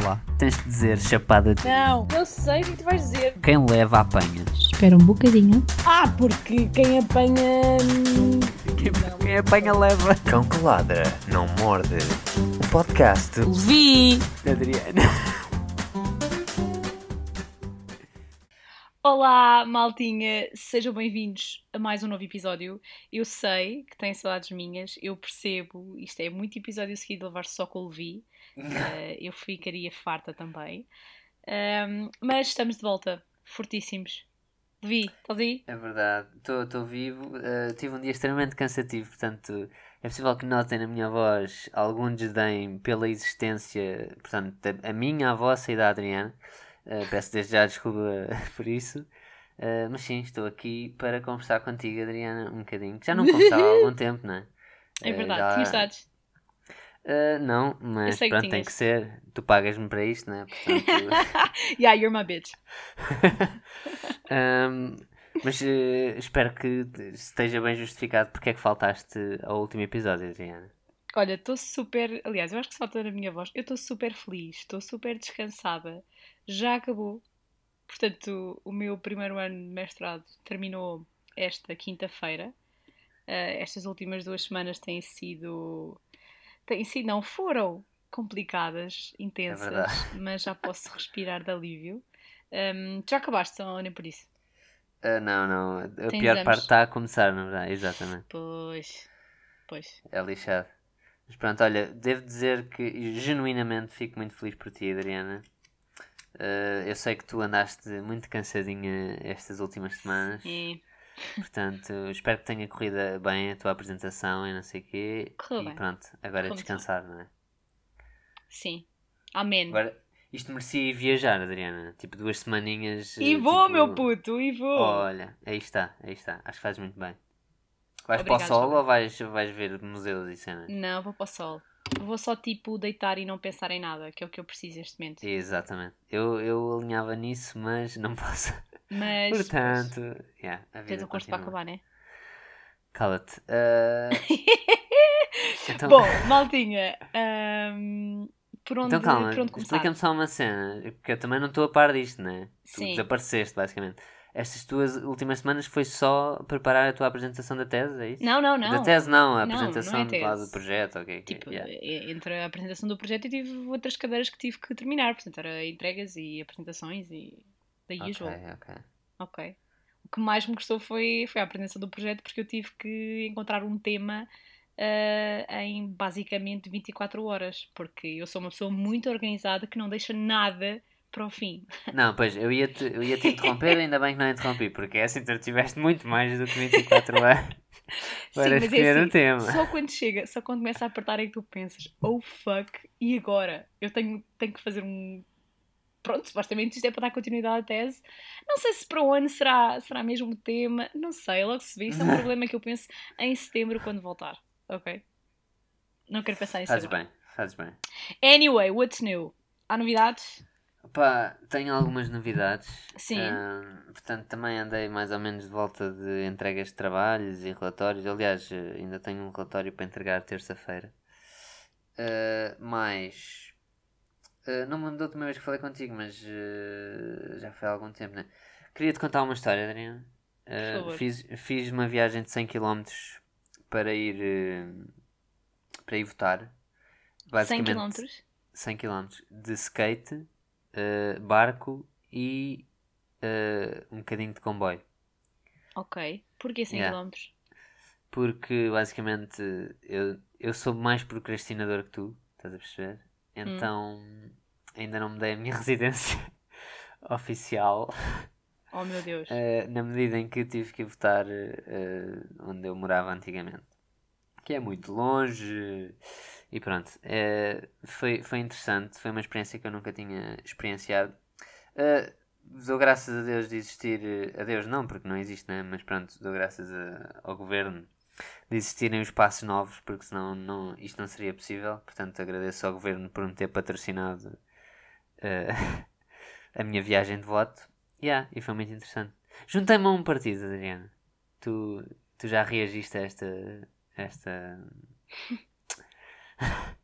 Olá. Tens de dizer chapada de. Não, eu sei o que tu vais dizer. Quem leva apanha. Espera um bocadinho. Ah, porque quem apanha. Quem, quem apanha leva. Cão que ladra, não morde. O podcast Levi! Adriana. Olá, maltinha, sejam bem-vindos a mais um novo episódio. Eu sei que têm saudades minhas, eu percebo, isto é muito episódio seguido de levar só com o Levi, Eh, eu ficaria farta também. Ahm, mas estamos de volta, fortíssimos. Levi, estás aí? É verdade, estou vivo. eh, tive um dia extremamente cansativo, portanto, é possível que notem na minha voz algum desdém pela existência, portanto, da- a minha, a vossa e da Adriana. Eh, peço desde já desculpa por isso. Eh, mas sim, estou aqui para conversar contigo, Adriana, um bocadinho. Já não conversava há algum tempo, não é? É verdade, já- tinha saudades. Eh, não, mas pronto, tem que ser. Tu pagas-me para isto, não é? Portanto, yeah, you're my bitch. Ahm, mas eh, espero que esteja bem justificado porque é que faltaste ao último episódio, Adriana. Olha, estou super. Aliás, eu acho que se falta na minha voz. Eu estou super feliz, estou super descansada. Já acabou. Portanto, o meu primeiro ano de mestrado terminou esta quinta-feira. Eh, estas últimas duas semanas têm sido. Têm sido, não, foram complicadas, intensas, verdade. mas já posso respirar de alívio. Ahm, já acabaste, ou nem por isso? Ah, não, não. A Tem pior exames. parte está a começar, na verdade. Exatamente. Pois. Pois. É lixado. Mas pronto, olha, devo dizer que genuinamente fico muito feliz por ti, Adriana. Ah, eu sei que tu andaste muito cansadinha estas últimas semanas. E Portanto, espero que tenha corrido bem a tua apresentação e não sei o quê. Correu e bem. pronto, agora é Correu descansar, não é? sim. Amém. Agora, isto merecia ir viajar, Adriana. Tipo, duas semaninhas. E vou, tipo, meu puto, e vou. Olha, aí está, aí está. Acho que fazes muito bem. Vais para o Joana. ou vais, vais ver museus e cenas? Não, vou para o sol. Vou só tipo deitar e não pensar em nada, que é o que eu preciso neste momento. Exatamente. Eu, eu alinhava nisso, mas não posso. Mas Portanto, yeah, a vida o curso para acabar, né? Cala-te. Ah, então, Bom, maltinha, ahm, por onde, então calma, explica-me só uma cena, porque eu também não estou a par disto, né? Tu Sim. desapareceste, basicamente. Estas tuas últimas semanas foi só preparar a tua apresentação da tese, é isso? Não, não, não. Da tese não, a Não, apresentação não é do projeto, ok. Tipo, yeah. e- entre a apresentação do projeto eu tive outras cadeiras que tive que terminar, portanto era entregas e apresentações e daí Ok, usual. ok. Ok. O que mais me gostou foi, foi a apresentação do projeto, porque eu tive que encontrar um tema ah, em basicamente 24 horas, porque eu sou uma pessoa muito organizada que não deixa nada para o fim. Não, pois, eu ia-te eu ia -te interromper, ainda bem que não interrompi, porque é assim tu tiveste muito mais do que 24 horas para mas é escolher assim, o tema. Só quando chega, só quando começa a apertar é que tu pensas, oh fuck, e agora? Eu tenho, tenho que fazer um. Pronto, supostamente isto é para dar continuidade à tese. Não sei se para o ano será, será mesmo o tema, não sei, logo se vê. Isso é um problema que eu penso em setembro quando voltar, ok? Não quero pensar nisso Fazes agora. bem, fazes bem. Anyway, what's new? Há novidades? Pá, tenho algumas novidades. Sim. Ahm, portanto, também andei mais ou menos de volta de entregas de trabalhos e relatórios. Aliás, eh, ainda tenho um relatório para entregar terça-feira. Mas. Ah, não me lembro da última vez que falei contigo, mas eh, já foi há algum tempo, né? Queria-te contar uma história, Adriana. Favor. fiz, fiz uma viagem de 100 km para ir. eh, para ir votar. 100 Basicamente, km? 100 km de skate, eh, barco e eh, um bocadinho de comboio. Ok. Porquê 100 Yeah. km? Porque basicamente eu, eu sou mais procrastinador que tu, estás a Hum. perceber? Então ainda não me dei a minha residência oficial, Oh meu Deus. eh, na medida em que tive que votar eh, onde eu morava antigamente. Que é muito longe e pronto. eh, foi, foi interessante, foi uma experiência que eu nunca tinha experienciado. Dou graças a Deus de existir. A Deus não, porque não existe, né? Mas pronto, dou graças a- ao governo de existirem os passos novos, porque senão não, isto não seria possível. Portanto, agradeço ao governo por me ter patrocinado eh, a minha viagem de voto. Yeah, e foi muito interessante. Juntei-me a um partido, Adriana. Tu, tu já reagiste a esta. esta.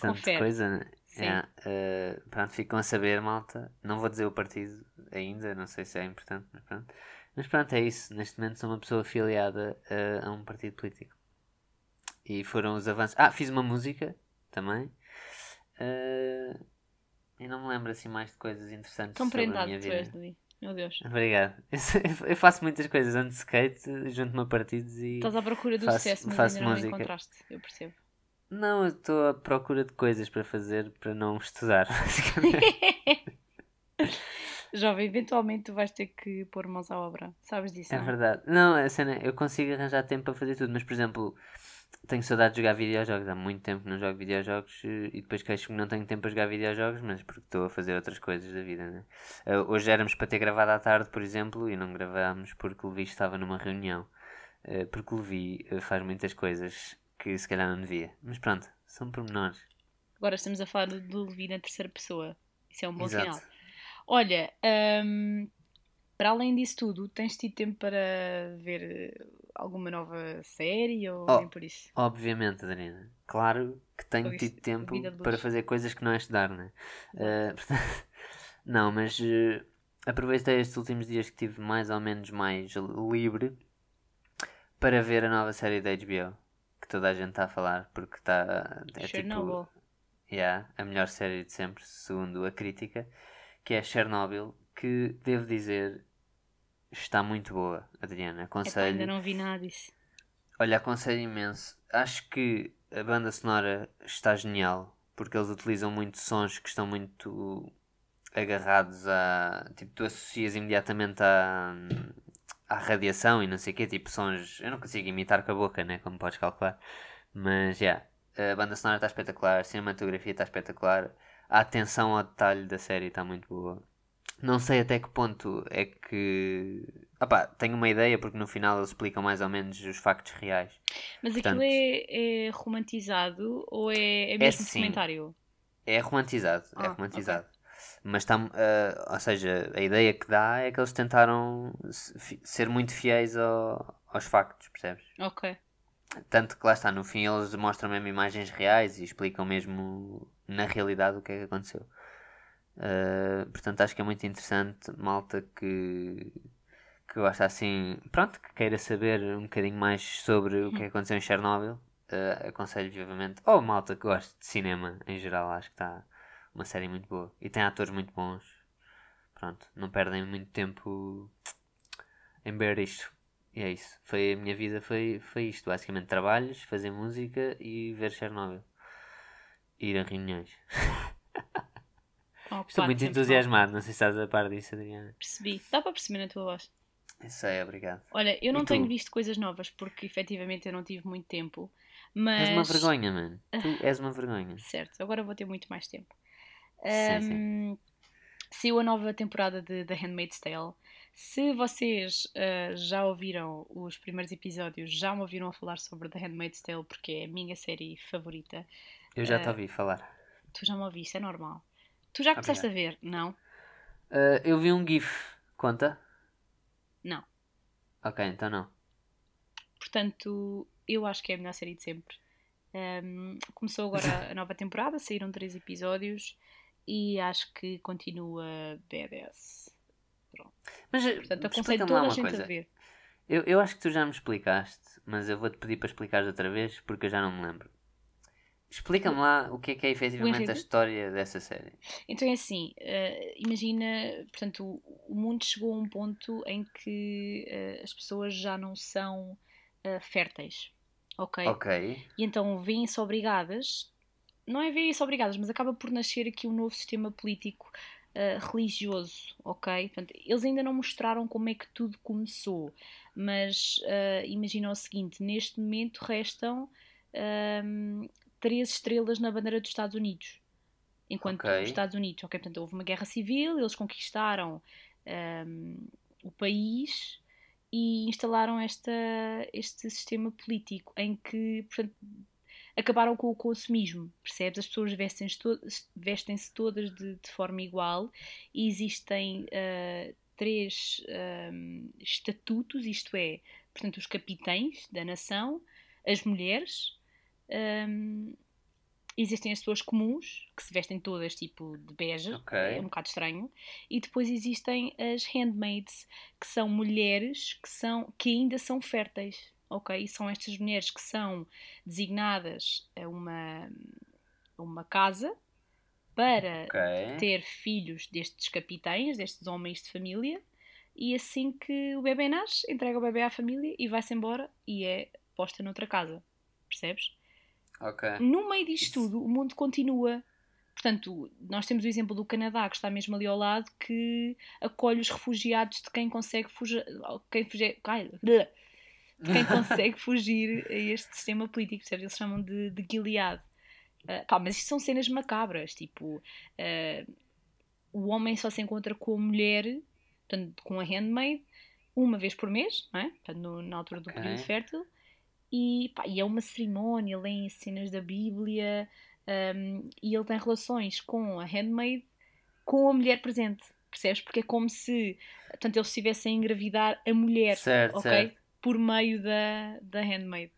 Confere. coisa. né? Yeah, eh, pronto, ficam a saber, malta. Não vou dizer o partido ainda, não sei se é importante, mas pronto. Mas pronto, é isso. Neste momento sou uma pessoa afiliada eh, a um partido político. E foram os avanços. Ah, fiz uma música também. Eh, e não me lembro assim mais de coisas interessantes Tão sobre a minha tu vida. és, Davi. Meu Deus. Obrigado. Eu faço muitas coisas. Ando de skate, junto-me a partidos e. Estás à procura do Faço- sucesso, mas faço ainda não música. encontraste. Eu percebo. Não, eu estou à procura de coisas para fazer para não estudar, basicamente. Jovem, eventualmente tu vais ter que pôr mãos à obra. Sabes disso? É não? verdade. Não, a cena, eu consigo arranjar tempo para fazer tudo, mas por exemplo, tenho saudade de jogar videojogos. Há muito tempo que não jogo videojogos eh, e depois queixo-me que não tenho tempo para jogar videojogos, mas porque estou a fazer outras coisas da vida, né? Eh, hoje éramos para ter gravado à tarde, por exemplo, e não gravámos porque o Levi estava numa reunião. Eh, porque o Levi faz muitas coisas que se calhar não devia. Mas pronto, são pormenores. Agora estamos a falar do Levi na terceira pessoa. Isso é um bom Exato. sinal. Olha, hum, para além disso tudo, tens tido tempo para ver eh, alguma nova série ou Oh. nem por isso? Obviamente, Adriana. Claro que tenho tido tempo para fazer coisas que não é estudar, né? Eh, portanto, não, mas eh, aproveitei estes últimos dias que tive mais ou menos mais livre para ver a nova série da HBO que toda a gente está a falar porque está é Chernobyl. tipo yeah, a melhor série de sempre segundo a crítica que é Chernobyl que devo dizer está muito boa Adriana Epá, aconselho ainda não vi nada disso. Olha, aconselho imenso. Acho que a banda sonora está genial porque eles utilizam muito sons que estão muito agarrados a. Tipo, tu associas imediatamente à, à radiação e não sei o quê. Tipo, sons. Eu não consigo imitar com a boca, né? Como podes calcular. Mas, já. a banda sonora está espetacular, a cinematografia está espetacular, a atenção ao detalhe da série está muito boa. Não sei até que ponto é que. Ah pá, tenho uma ideia porque no final eles explicam mais ou menos os factos reais. Mas Portanto- aquilo é, é romantizado ou é, é mesmo sim. documentário? É romantizado, é Ah, romantizado. Mas está, ah, ou seja, a ideia que dá é que eles tentaram ser muito fiéis ao- aos factos, percebes? Ok. Tanto que lá está, no fim eles mostram mesmo imagens reais e explicam mesmo na realidade o que é que aconteceu. Ah, portanto, acho que é muito interessante, malta que, que gosta assim, pronto, que queira saber um bocadinho mais sobre o que que aconteceu em Chernobyl. ah, aconselho vivamente. Ou malta que gosta de cinema em geral, acho que está uma série muito boa. E tem atores muito bons. Pronto, não perdem muito tempo em ver isto. E é isso. Foi a minha vida, foi, foi isto. Basicamente, trabalhos, fazer música e ver Chernobyl. Ir a reuniões. Estou muito entusiasmado. Não sei se estás a par disso, Adriana. Percebi. Dá para perceber na tua voz. Eu sei, obrigado. Olha, eu não E tu? tenho visto coisas novas porque efetivamente eu não tive muito tempo. Mas. És uma vergonha, mano. Tu és uma vergonha. Certo, agora vou ter muito mais tempo. Sim, sim. Saiu a nova temporada de The Handmaid's Tale. Se vocês ah, já ouviram os primeiros episódios, já me ouviram a falar sobre The Handmaid's Tale porque é a minha série favorita. Eu já Eh, te ouvi falar. Tu já me ouviste, é normal. Tu já começaste a ver? Não? Ah, eu vi um GIF. Conta? Não. Ok, então não. Portanto, eu acho que é a melhor série de sempre. Ahm, começou agora a nova temporada, saíram três episódios e acho que continua BDS. Mas eh, Portanto, aconselho toda a gente coisa. a ver. Eu, eu acho que tu já me explicaste, mas eu vou-te pedir para explicares outra vez porque eu já não me lembro. Explica-me lá o que é que é efetivamente a história dessa série. Então é assim, eh, imagina, portanto, o, o mundo chegou a um ponto em que eh, as pessoas já não são eh, férteis, ok? Ok. E então vêm-se obrigadas, não é vêm-se obrigadas, mas acaba por nascer aqui um novo sistema político religioso, ok? Portanto, eles ainda não mostraram como é que tudo começou, mas imagina o seguinte: neste momento restam ahm, três estrelas na bandeira dos Estados Unidos. Enquanto Ok. os Estados Unidos, ok, portanto, houve uma guerra civil, eles conquistaram ahm, o país e instalaram esta, este sistema político em que, portanto, acabaram com o consumismo, percebes? As pessoas vestem-se to vestem-se todas de, de forma igual e existem ah, três ahm, estatutos, isto é, portanto, os capitães da nação, as mulheres ahm, existem as pessoas comuns, que se vestem todas tipo de bege, Ok. é um bocado estranho, e depois existem as handmaids, que são mulheres que, são, que ainda são férteis, ok? E são estas mulheres que são designadas a uma, a uma casa para Ok. ter filhos destes capitães, destes homens de família, e assim que o bebê nasce, entrega o bebê à família e vai-se embora e é posta noutra casa. Percebes? Ok. No meio disto tudo, o mundo continua. Portanto, nós temos o exemplo do Canadá, que está mesmo ali ao lado, que acolhe os refugiados de quem consegue fugir. Quem fugir de quem consegue fugir a este sistema político, percebes? Eles chamam de, de Gilead. Ah, pá, mas isto são cenas macabras, tipo, ah, o homem só se encontra com a mulher, portanto, com a handmaid, uma vez por mês, não é? Portanto, no- na altura do período fértil, e, pá, e é uma cerimónia, leem cenas da Bíblia, um, e ele tem relações com a handmaid, com a mulher presente, percebes? Porque é como se, portanto, eles estivessem a engravidar a mulher, Certo, ok? certo. Por meio da, da handmaid.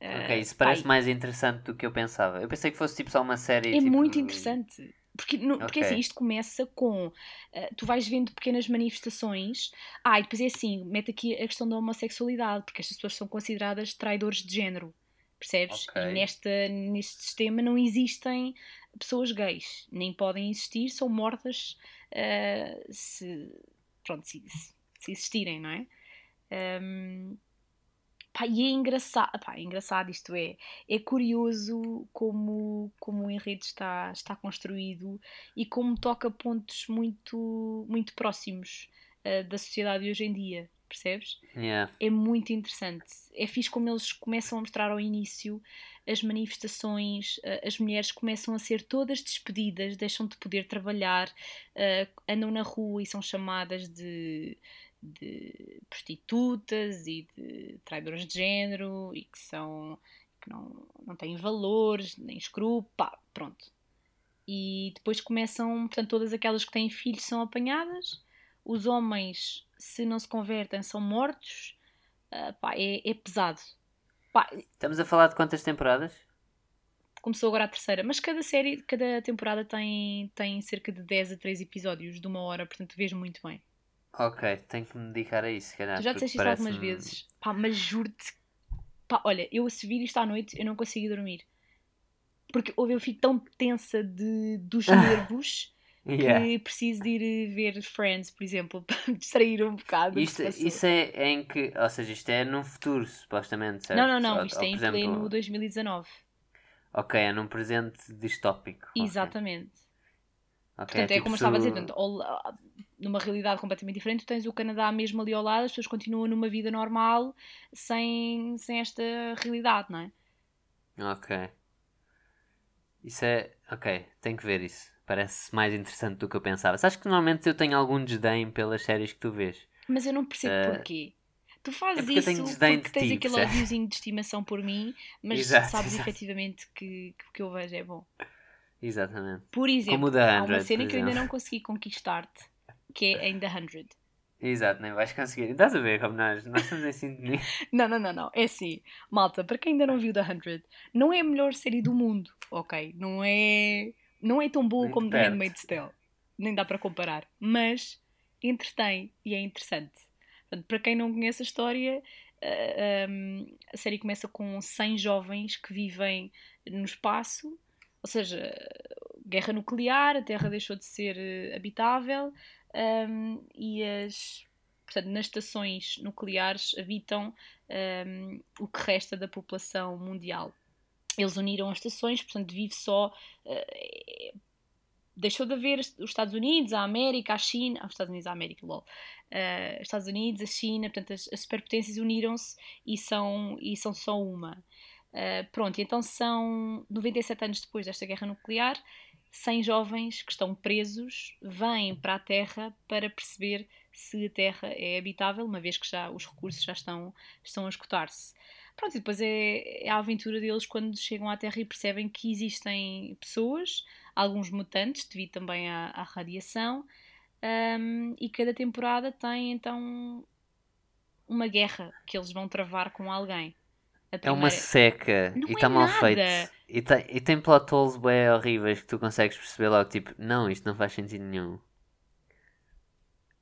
Ok, Uh, isso parece mais interessante do que eu pensava. Eu pensei que fosse tipo só uma série. é tipo, muito interessante. Porque, no- porque Ok. assim, isto começa com. eh, tu vais vendo pequenas manifestações. Ah, e depois é assim: mete aqui a questão da homossexualidade, porque estas pessoas são consideradas traidores de género. Percebes? Ok. E nesta, neste sistema não existem pessoas gays. Nem podem existir, são mortas eh, se. Pronto, se, se- existirem, não é? Ahm, pá, e é engraçado, pá, é engraçado isto é, é curioso como, como o enredo está, está construído e como toca pontos muito, muito próximos ah, da sociedade hoje em dia, percebes? Yeah. É muito interessante. É fixe como eles começam a mostrar ao início as manifestações, ah, as mulheres começam a ser todas despedidas, deixam de poder trabalhar, ah, andam na rua e são chamadas de, de prostitutas e de traidoras de género e que são que não, não têm valores, nem escrúpulos, pá, pronto. E depois começam, portanto, todas aquelas que têm filhos são apanhadas, os homens, se não se convertem, são mortos, Ah, pá, é, é pesado. Pá, Estamos a falar de quantas temporadas? começou agora a terceira, mas cada série, cada temporada tem, tem cerca de 10 a 13 episódios de uma hora, portanto vês muito bem. Ok, tenho que me dedicar a isso, se calhar. Tu já disseste isto algumas vezes, pá, mas juro-te, pá, olha, eu a se vir isto à noite, eu não consegui dormir. Porque houve eu fico tão tensa de, dos nervos Yeah. que preciso de ir ver Friends, por exemplo, para me distrair um bocado. Isto, isso é, é em que. Ou seja, isto é num futuro, supostamente, certo? Não, não, não, Ou- isto ou, é em exemplo, pleno 2019. Ok, é num presente distópico. Exatamente. Ok, Portanto, é tipo como eu estava a dizer, portanto, numa realidade completamente diferente, tu tens o Canadá mesmo ali ao lado, as pessoas continuam numa vida normal sem, sem esta realidade, não é? Ok. Isso é. Ok, tenho que ver isso. Parece mais interessante do que eu pensava. Sabes que normalmente eu tenho algum desdém pelas séries que tu vês. Mas eu não percebo Eh, porquê. Tu fazes é isso tenho desdém porque de tens ti, aquele ódiozinho de estimação por mim, mas Exato, sabes exato. efetivamente que, que o que eu vejo é bom. Exatamente. Por exemplo, Como o The há uma 100, cena que eu ainda não consegui conquistar-te, que é em The 100. Exato, nem vais conseguir. Estás a ver como nós, estamos em sintonia. Não, não, não, não. É assim, malta, para quem ainda não viu The 100, não é a melhor série do mundo, ok? Não é, não é tão boa Nem como The perto. Handmaid's Tale. Nem dá para comparar. Mas entretém e é interessante. Portanto, para quem não conhece a história, ah, um, a série começa com 100 jovens que vivem no espaço, ou seja, guerra nuclear, a Terra deixou de ser eh, habitável um, e as, portanto, nas estações nucleares habitam um, o que resta da população mundial. Eles uniram as estações, portanto, vive só. eh, deixou de haver os Estados Unidos, a América, a China. Os Estados Unidos, a América, lol. Eh, Estados Unidos, a China, portanto, as, as superpotências uniram-se e são, e são só uma. Eh, pronto, então são 97 anos depois desta guerra nuclear, 100 jovens que estão presos vêm para a Terra para perceber se a Terra é habitável, uma vez que já os recursos já estão, estão a esgotar-se. Pronto, e depois é, é a aventura deles quando chegam à Terra e percebem que existem pessoas, alguns mutantes, devido também à, à radiação, um, e cada temporada tem então uma guerra que eles vão travar com alguém. A É uma primeira- seca Não e é está mal nada. feito. E tem, e tem plot holes bem horríveis que tu consegues perceber logo, tipo, não, isto não faz sentido nenhum.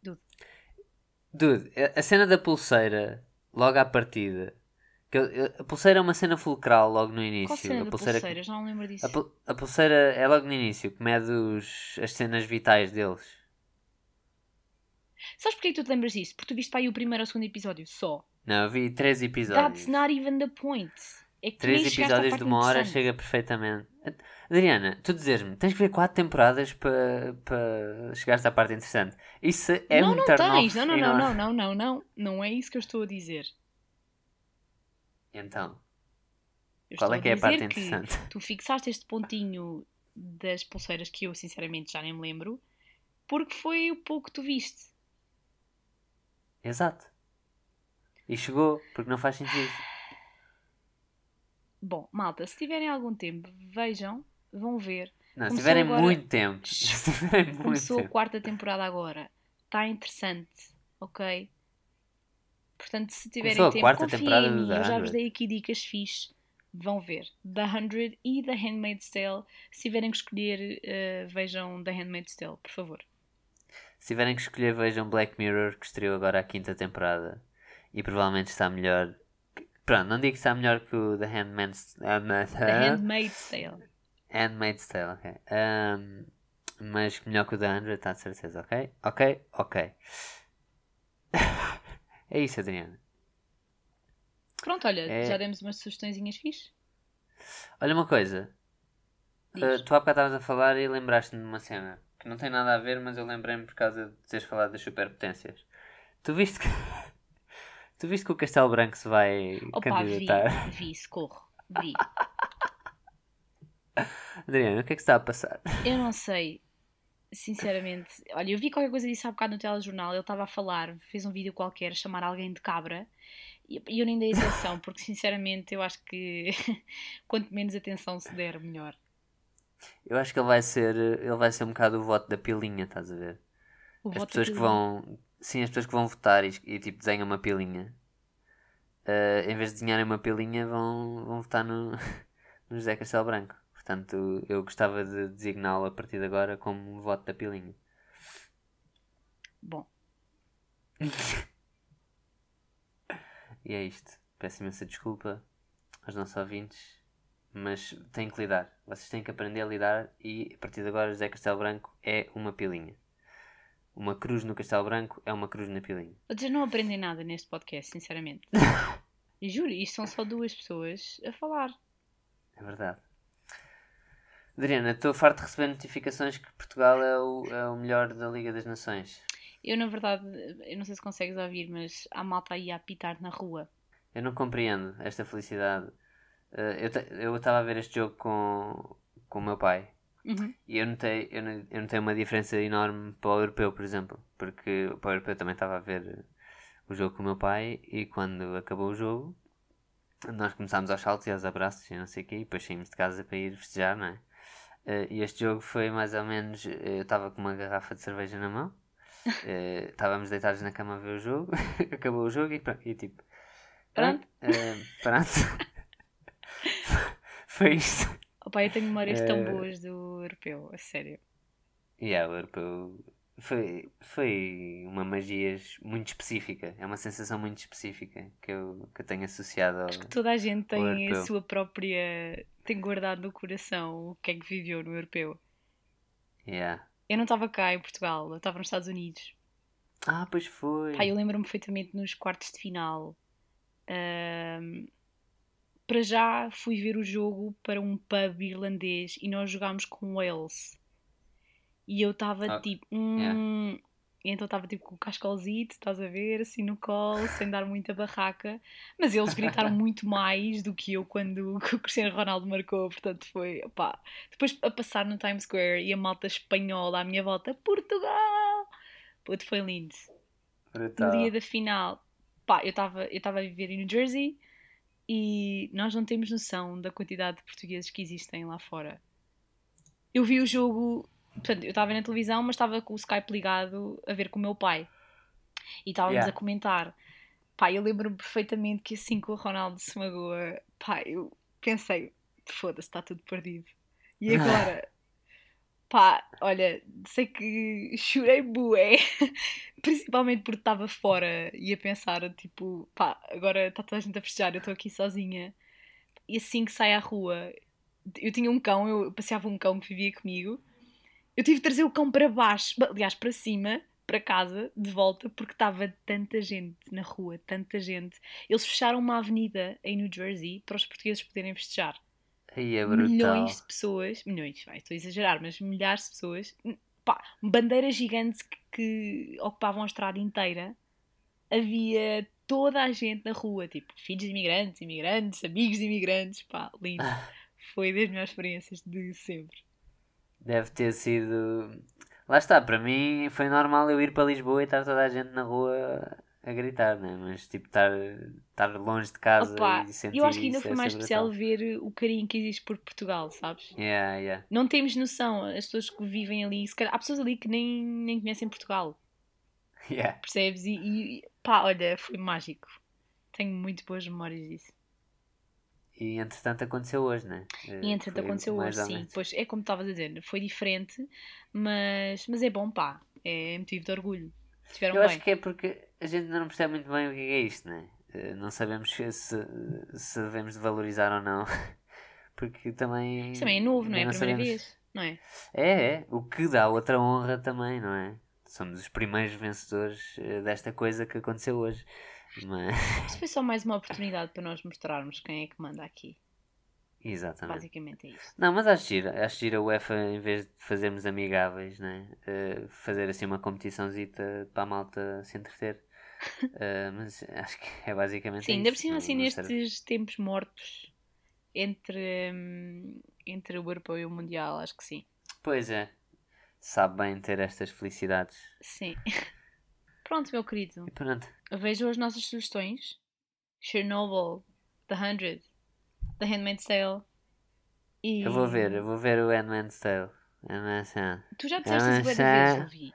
Dude. Dude, a- cena da pulseira, logo à partida. Que a pulseira é uma cena fulcral logo no início. Qual cena a de pulseira, pulseiras? Não lembro disso. a, a pulseira é logo no início, que mede os, as cenas vitais deles. Sabes porquê que tu te lembras disso? Porque tu viste para aí o primeiro ou o segundo episódio só. Não, eu vi três episódios. That's not even the point. É que Três episódios de uma hora interessante. chega perfeitamente. Adriana, tu dizes-me, tens que ver quatro temporadas para para chegares à parte interessante. Isso é não, um não tens. Não, não, não, não, não, não, não. Não é isso que eu estou a dizer. Então, Eu qual é que é a parte interessante? Tu fixaste este pontinho das pulseiras que eu sinceramente já nem me lembro, porque foi o pouco que tu viste. Exato. E chegou, porque não faz sentido. Bom, malta, se tiverem algum tempo, vejam, vão ver. Não, se Começou tiverem agora- muito tempo. Se tiverem muito Começou a tempo. quarta temporada agora. Está interessante, ok? Portanto, se tiverem Começou a tempo, quarta confiem temporada em mim. Eu já vos 100. dei aqui dicas fixe. Vão ver. The 100 e The Handmaid's Tale. Se tiverem que escolher, eh, vejam The Handmaid's Tale, por favor. Se tiverem que escolher, vejam Black Mirror, que estreou agora a quinta temporada. E provavelmente está melhor. Pronto, não digo que está melhor que o The Handmaid's, The Handmaid's Tale. Handmaid's Tale, ok. Ahm, mas melhor que o The 100, está de certeza, ok? Ok? Ok. é isso, Adriana. Pronto, olha, É. já demos umas sugestõezinhas fixe. Olha uma coisa. Uh, tu há bocado estavas a falar e lembraste-me de uma cena que não tem nada a ver, mas eu lembrei-me por causa de teres falado das superpotências. Tu viste que. tu viste que o Castelo Branco se vai Opa, vi, candidatar? vi, socorro. Vi. Adriana, o que é que se está a passar? Eu não sei, sinceramente. Olha, eu vi qualquer coisa disso há bocado no telejornal. Ele estava a falar, fez um vídeo qualquer, chamar alguém de cabra. E eu nem dei atenção, porque sinceramente eu acho que quanto menos atenção se der, melhor. Eu acho que ele vai ser. Ele vai ser um bocado o voto da pilinha, estás a ver? O As pessoas que vão. Sim, as pessoas que vão votar e, e, tipo desenham uma pilinha. Uh, em vez de desenharem uma pilinha, vão, vão votar no, no José Castelo Branco. Portanto, eu gostava de designá-lo a partir de agora como voto da pilinha. Bom, E é isto. Peço imensa desculpa aos nossos ouvintes, mas têm que lidar. Vocês têm que aprender a lidar e a partir de agora José Castelo Branco é uma pilinha. Uma cruz no Castelo Branco é uma cruz na pilinha. vocês não aprendem nada neste podcast, sinceramente. Juro, isto são só duas pessoas a falar. É verdade. Adriana, estou farto de receber notificações que Portugal é o, é o melhor da Liga das Nações. Eu, na verdade, eu não sei se consegues ouvir, mas há malta aí a apitar na rua. Eu não compreendo esta felicidade. Eh, eu estava a ver este jogo com, com o meu pai Uhum. e eu notei, eu, eu notei uma diferença enorme para o europeu, por exemplo. Porque para o europeu também estava a ver o jogo com o meu pai e quando acabou o jogo nós começámos aos saltos e aos abraços e não sei o quê e depois saímos de casa para ir festejar, não é? Eh, e este jogo foi mais ou menos. eh, Eu estava com uma garrafa de cerveja na mão, eh, estávamos deitados na cama a ver o jogo, acabou o jogo e, pronto, e tipo. Pronto. eh, pronto. foi isto. Opa, eu tenho memórias tão Eh, boas do europeu, a sério. E yeah, o europeu foi, foi uma magia muito específica, é uma sensação muito específica que eu, que eu tenho associado ao. Acho que toda a gente tem a sua própria. tem guardado no coração o que é que viveu no europeu. Yeah. Eu não estava cá em Portugal, eu estava nos Estados Unidos. Ah, pois foi. Pá, eu lembro-me perfeitamente nos quartos de final. Para já fui ver o jogo para um pub irlandês e nós jogámos com Wales. E eu estava Ah, tipo. Hum... E então estava tipo com o cascolzito, estás a ver, assim no colo, sem dar muita barraca. Mas eles gritaram muito mais do que eu quando o Cristiano Ronaldo marcou. Portanto, foi, pá. Depois a passar no Times Square e a malta espanhola à minha volta, Portugal! Puto, foi lindo Brutal. no dia da final, pá, eu estava eu estava a viver em New Jersey e nós não temos noção da quantidade de portugueses que existem lá fora. Eu vi o jogo, portanto, eu estava na televisão, mas estava com o Skype ligado a ver com o meu pai. E estávamos Yeah. a comentar. Pá, eu lembro-me perfeitamente que assim que o Ronaldo se magoa, pá, eu pensei, foda-se, está tudo perdido. E agora? Pá, olha, sei que chorei bué, principalmente porque estava fora e a pensar, tipo, pá, agora está toda a gente a festejar, eu estou aqui sozinha. E assim que sai à rua, eu tinha um cão, eu passeava um cão que vivia comigo, eu tive de trazer o cão para baixo, aliás, para cima, para casa, de volta, porque estava tanta gente na rua, tanta gente. Eles fecharam uma avenida em New Jersey para os portugueses poderem festejar. Aí é brutal. Milhões de pessoas, milhões, vai, estou a exagerar, mas milhares de pessoas, pá, bandeiras gigantes que, que ocupavam a estrada inteira. Havia toda a gente na rua, tipo, filhos de imigrantes, imigrantes, amigos de imigrantes, pá, lindo. Foi das melhores experiências de sempre. Deve ter sido. Lá está, para mim foi normal eu ir para Lisboa e estar toda a gente na rua a gritar, né? Mas tipo, estar, estar longe de casa Opa, e sentir eu acho que ainda foi é mais especial ver o carinho que existe por Portugal, sabes? Yeah, yeah. Não temos noção, as pessoas que vivem ali, se calhar, há pessoas ali que nem, nem conhecem Portugal, Yeah. percebes? E, e pá, olha, foi mágico. Tenho muito boas memórias disso. E entretanto aconteceu hoje, né? E entretanto aconteceu hoje, sim. Pois é como estavas a dizer, foi diferente, mas, mas é bom, pá. É motivo de orgulho. Estiveram Eu bem. acho que é porque a gente ainda não percebe muito bem o que é isto, né? Eh, Não sabemos se, se, devemos de valorizar ou não. Porque também. Isso também é novo, não é? ainda A primeira sabemos. vez, não é? É, é. O que dá outra honra também, não é? Somos os primeiros vencedores eh, desta coisa que aconteceu hoje. Mas. Isso foi só mais uma oportunidade para nós mostrarmos quem é que manda aqui. Exatamente. Basicamente é isso. Não, mas acho giro, acho giro a UEFA, em vez de fazermos amigáveis, né? eh, fazer assim uma competiçãozita para a malta se entreter. Eh, mas acho que é basicamente Sim, ainda por cima, assim, serve. nestes tempos mortos entre, hum, entre o Europeu e o Mundial, acho que sim. Pois é, sabe bem ter estas felicidades. Sim. Pronto, meu querido. E pronto, Vejam as nossas sugestões: Chernobyl, The Hundred, The Handmaid's Tale. E... eu vou ver, eu vou ver o Handmaid's Tale. Handmaid's Tale. Tu já disseste isso Handmaid's vez, Tale. ouvi.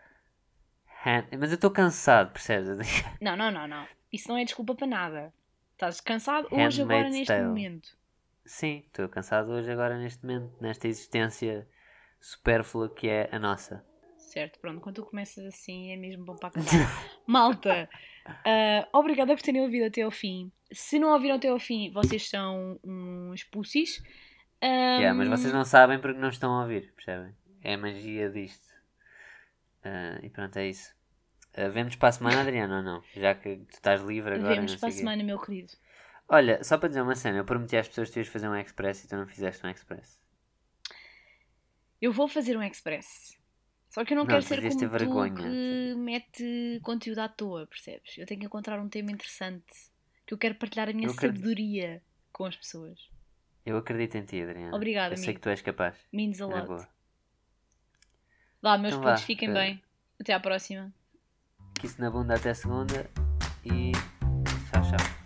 Hand- Mas eu estou cansado, percebes? Não, não, não, não. Isso não é desculpa para nada. Estás cansado hoje, agora, Handmaid's neste Tale. momento. Sim, estou cansado hoje, agora, neste momento, nesta existência supérflua que é a nossa. Certo, pronto, quando tu começas assim é mesmo bom para acabar. Malta, ah, obrigada por terem ouvido até ao fim. Se não ouviram até ao fim, vocês são uns pussies. Ah, Yeah, mas vocês não sabem porque não estão a ouvir, percebem? É a magia disto. Ah, e pronto, é isso. Uh, vemos para a semana, Adriano, ou não? Já que tu estás livre agora. Vemos para a semana, meu querido. Olha, só para dizer uma cena, eu prometi às pessoas que tu ias fazer um express e tu não fizeste um express. Eu vou fazer um express. Só que eu não, Não, quero ser como vergonha. tu que mete conteúdo à toa, percebes? Eu tenho que encontrar um tema interessante que eu quero partilhar a minha Eu acredito. sabedoria com as pessoas. Eu acredito em ti, Adriano. Obrigada, Eu sei amigo. que tu és capaz. Means a lot. boa. Vá, meus Então putos, fiquem eh, bem. Até à próxima. Que isso na bunda até segunda e tchau, tchau.